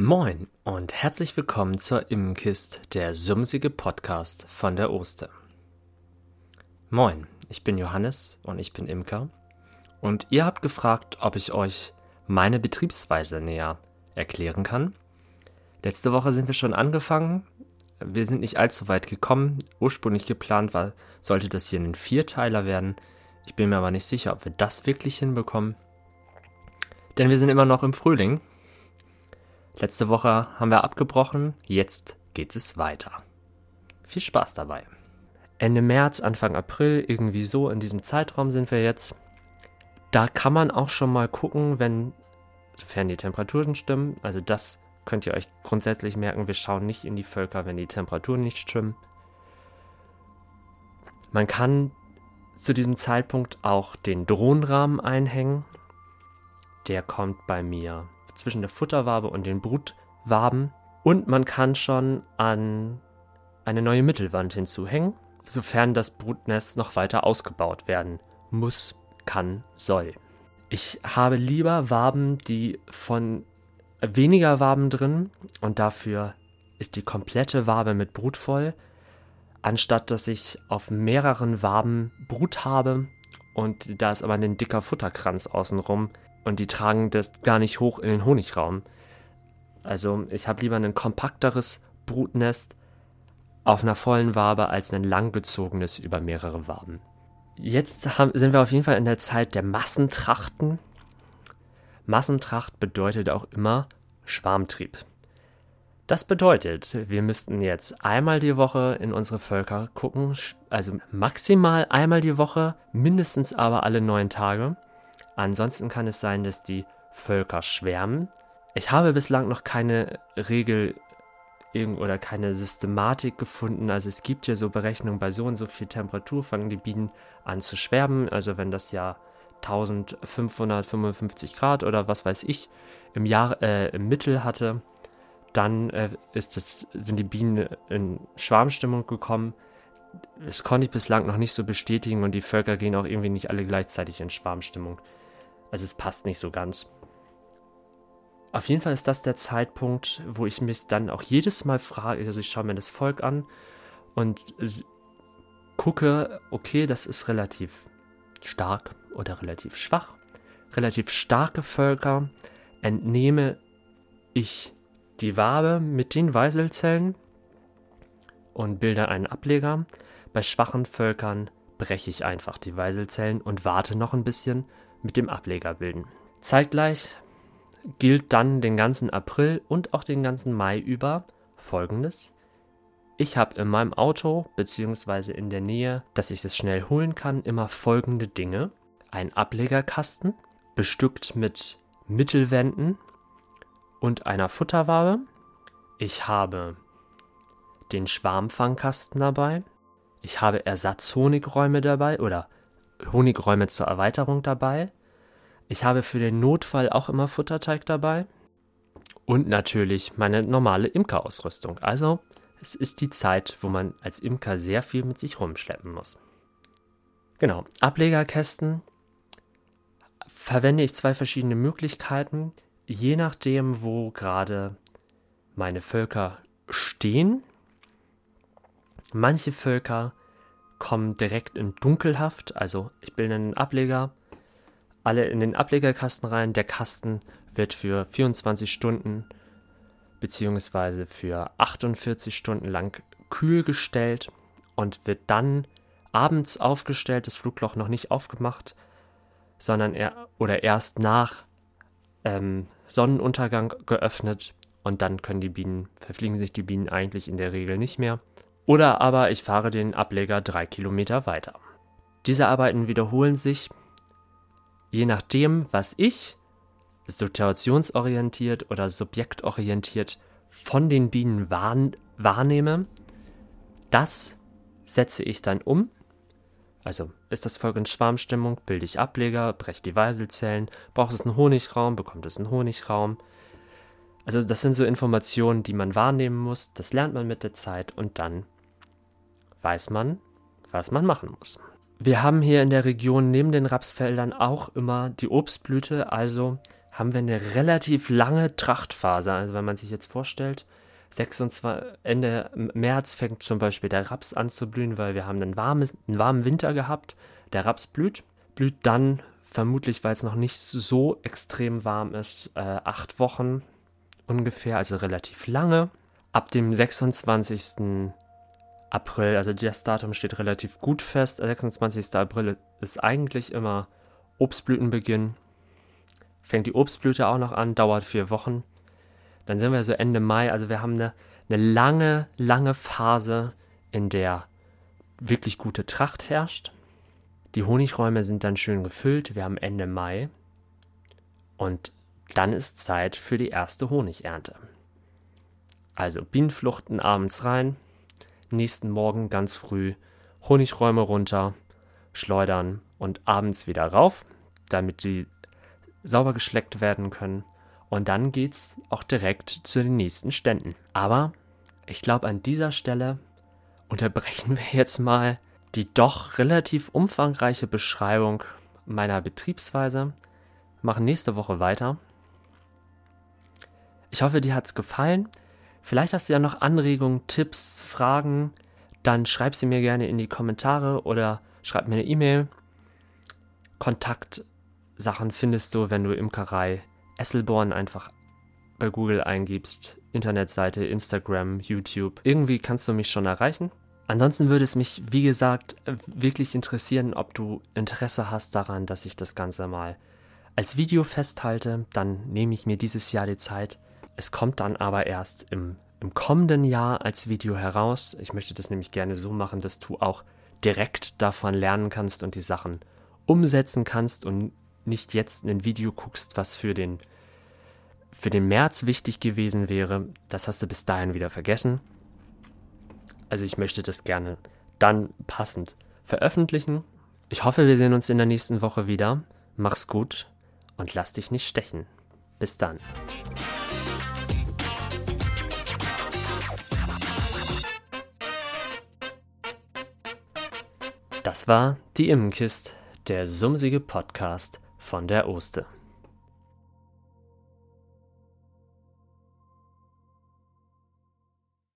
Moin und herzlich willkommen zur Immenkist, der sumsige Podcast von der Oster. Moin, ich bin Johannes und ich bin Imker und ihr habt gefragt, ob ich euch meine Betriebsweise näher erklären kann. Letzte Woche sind wir schon angefangen. Wir sind nicht allzu weit gekommen. Ursprünglich geplant war, sollte das hier ein Vierteiler werden. Ich bin mir aber nicht sicher, ob wir das wirklich hinbekommen. Denn wir sind immer noch im Frühling. Letzte Woche haben wir abgebrochen, jetzt geht es weiter. Viel Spaß dabei. Ende März, Anfang April, irgendwie so in diesem Zeitraum sind wir jetzt. Da kann man auch schon mal gucken, wenn, sofern die Temperaturen stimmen, also das könnt ihr euch grundsätzlich merken, wir schauen nicht in die Völker, wenn die Temperaturen nicht stimmen. Man kann zu diesem Zeitpunkt auch den Drohnenrahmen einhängen. Der kommt bei mir zwischen der Futterwabe und den Brutwaben. Und man kann schon an eine neue Mittelwand hinzuhängen, sofern das Brutnest noch weiter ausgebaut werden muss, kann, soll. Ich habe lieber Waben, die von weniger Waben drin und dafür ist die komplette Wabe mit Brut voll, anstatt dass ich auf mehreren Waben Brut habe und da ist aber ein dicker Futterkranz außenrum und die tragen das gar nicht hoch in den Honigraum. Also ich habe lieber ein kompakteres Brutnest auf einer vollen Wabe als ein langgezogenes über mehrere Waben. Jetzt haben, sind wir auf jeden Fall in der Zeit der Massentrachten. Massentracht bedeutet auch immer Schwarmtrieb. Das bedeutet, wir müssten jetzt einmal die Woche in unsere Völker gucken, also maximal einmal die Woche, mindestens aber alle neun Tage. Ansonsten kann es sein, dass die Völker schwärmen. Ich habe bislang noch keine Regel oder keine Systematik gefunden. Also es gibt ja so Berechnungen, bei so und so viel Temperatur fangen die Bienen an zu schwärmen. Also wenn das Jahr 1555 Grad oder was weiß ich im Jahr äh, im Mittel hatte, dann äh, ist das, sind die Bienen in Schwarmstimmung gekommen. Das konnte ich bislang noch nicht so bestätigen und die Völker gehen auch irgendwie nicht alle gleichzeitig in Schwarmstimmung. Also es passt nicht so ganz. Auf jeden Fall ist das der Zeitpunkt, wo ich mich dann auch jedes Mal frage, also ich schaue mir das Volk an und gucke, okay, das ist relativ stark oder relativ schwach. Relativ starke Völker entnehme ich die Wabe mit den Weiselzellen und bilde einen Ableger. Bei schwachen Völkern breche ich einfach die Weiselzellen und warte noch ein bisschen mit dem Ableger bilden. Zeitgleich gilt dann den ganzen April und auch den ganzen Mai über folgendes. Ich habe in meinem Auto bzw. in der Nähe, dass ich es schnell holen kann, immer folgende Dinge. Ein Ablegerkasten, bestückt mit Mittelwänden und einer Futterwabe. Ich habe den Schwarmfangkasten dabei. Ich habe Ersatzhonigräume dabei oder Honigräume zur Erweiterung dabei. Ich habe für den Notfall auch immer Futterteig dabei. Und natürlich meine normale Imkerausrüstung. Also es ist die Zeit, wo man als Imker sehr viel mit sich rumschleppen muss. Genau, Ablegerkästen verwende ich zwei verschiedene Möglichkeiten, je nachdem, wo gerade meine Völker stehen. Manche Völker kommen direkt in Dunkelhaft, also ich bilde einen Ableger, alle in den Ablegerkasten rein. Der Kasten wird für 24 Stunden bzw. für 48 Stunden lang kühl gestellt und wird dann abends aufgestellt, das Flugloch noch nicht aufgemacht, sondern er oder erst nach ähm, Sonnenuntergang geöffnet und dann können die Bienen, verfliegen sich die Bienen eigentlich in der Regel nicht mehr. Oder aber ich fahre den Ableger drei Kilometer weiter. Diese Arbeiten wiederholen sich, je nachdem, was ich situationsorientiert oder subjektorientiert von den Bienen wahrn wahrnehme, das setze ich dann um. Also ist das Volk in Schwarmstimmung, bilde ich Ableger, breche die Weiselzellen, braucht es einen Honigraum, bekommt es einen Honigraum. Also das sind so Informationen, die man wahrnehmen muss, das lernt man mit der Zeit und dann weiß man, was man machen muss. Wir haben hier in der Region neben den Rapsfeldern auch immer die Obstblüte, also haben wir eine relativ lange Trachtphase. Also wenn man sich jetzt vorstellt, 26, Ende März fängt zum Beispiel der Raps an zu blühen, weil wir haben einen, warmes, einen warmen Winter gehabt. Der Raps blüht, blüht dann vermutlich, weil es noch nicht so extrem warm ist, äh, acht Wochen ungefähr, also relativ lange. Ab dem 26. April, also das Datum steht relativ gut fest. 26. April ist eigentlich immer Obstblütenbeginn. Fängt die Obstblüte auch noch an, dauert vier Wochen. Dann sind wir so Ende Mai, also wir haben eine, eine lange, lange Phase, in der wirklich gute Tracht herrscht. Die Honigräume sind dann schön gefüllt. Wir haben Ende Mai. Und dann ist Zeit für die erste Honigernte. Also Bienenfluchten abends rein, nächsten Morgen ganz früh Honigräume runter, schleudern und abends wieder rauf, damit die sauber geschleckt werden können. Und dann geht's auch direkt zu den nächsten Ständen. Aber ich glaube, an dieser Stelle unterbrechen wir jetzt mal die doch relativ umfangreiche Beschreibung meiner Betriebsweise. Machen nächste Woche weiter. Ich hoffe, dir hat's gefallen. Vielleicht hast du ja noch Anregungen, Tipps, Fragen. Dann schreib sie mir gerne in die Kommentare oder schreib mir eine E-Mail. Kontaktsachen findest du, wenn du Imkerei Esselborn einfach bei Google eingibst. Internetseite, Instagram, YouTube. Irgendwie kannst du mich schon erreichen. Ansonsten würde es mich, wie gesagt, wirklich interessieren, ob du Interesse hast daran, dass ich das Ganze mal als Video festhalte. Dann nehme ich mir dieses Jahr die Zeit. Es kommt dann aber erst im, im kommenden Jahr als Video heraus. Ich möchte das nämlich gerne so machen, dass du auch direkt davon lernen kannst und die Sachen umsetzen kannst und nicht jetzt ein Video guckst, was für den, für den März wichtig gewesen wäre. Das hast du bis dahin wieder vergessen. Also ich möchte das gerne dann passend veröffentlichen. Ich hoffe, wir sehen uns in der nächsten Woche wieder. Mach's gut und lass dich nicht stechen. Bis dann. Das war die Immenkist, der sumsige Podcast von der Oste.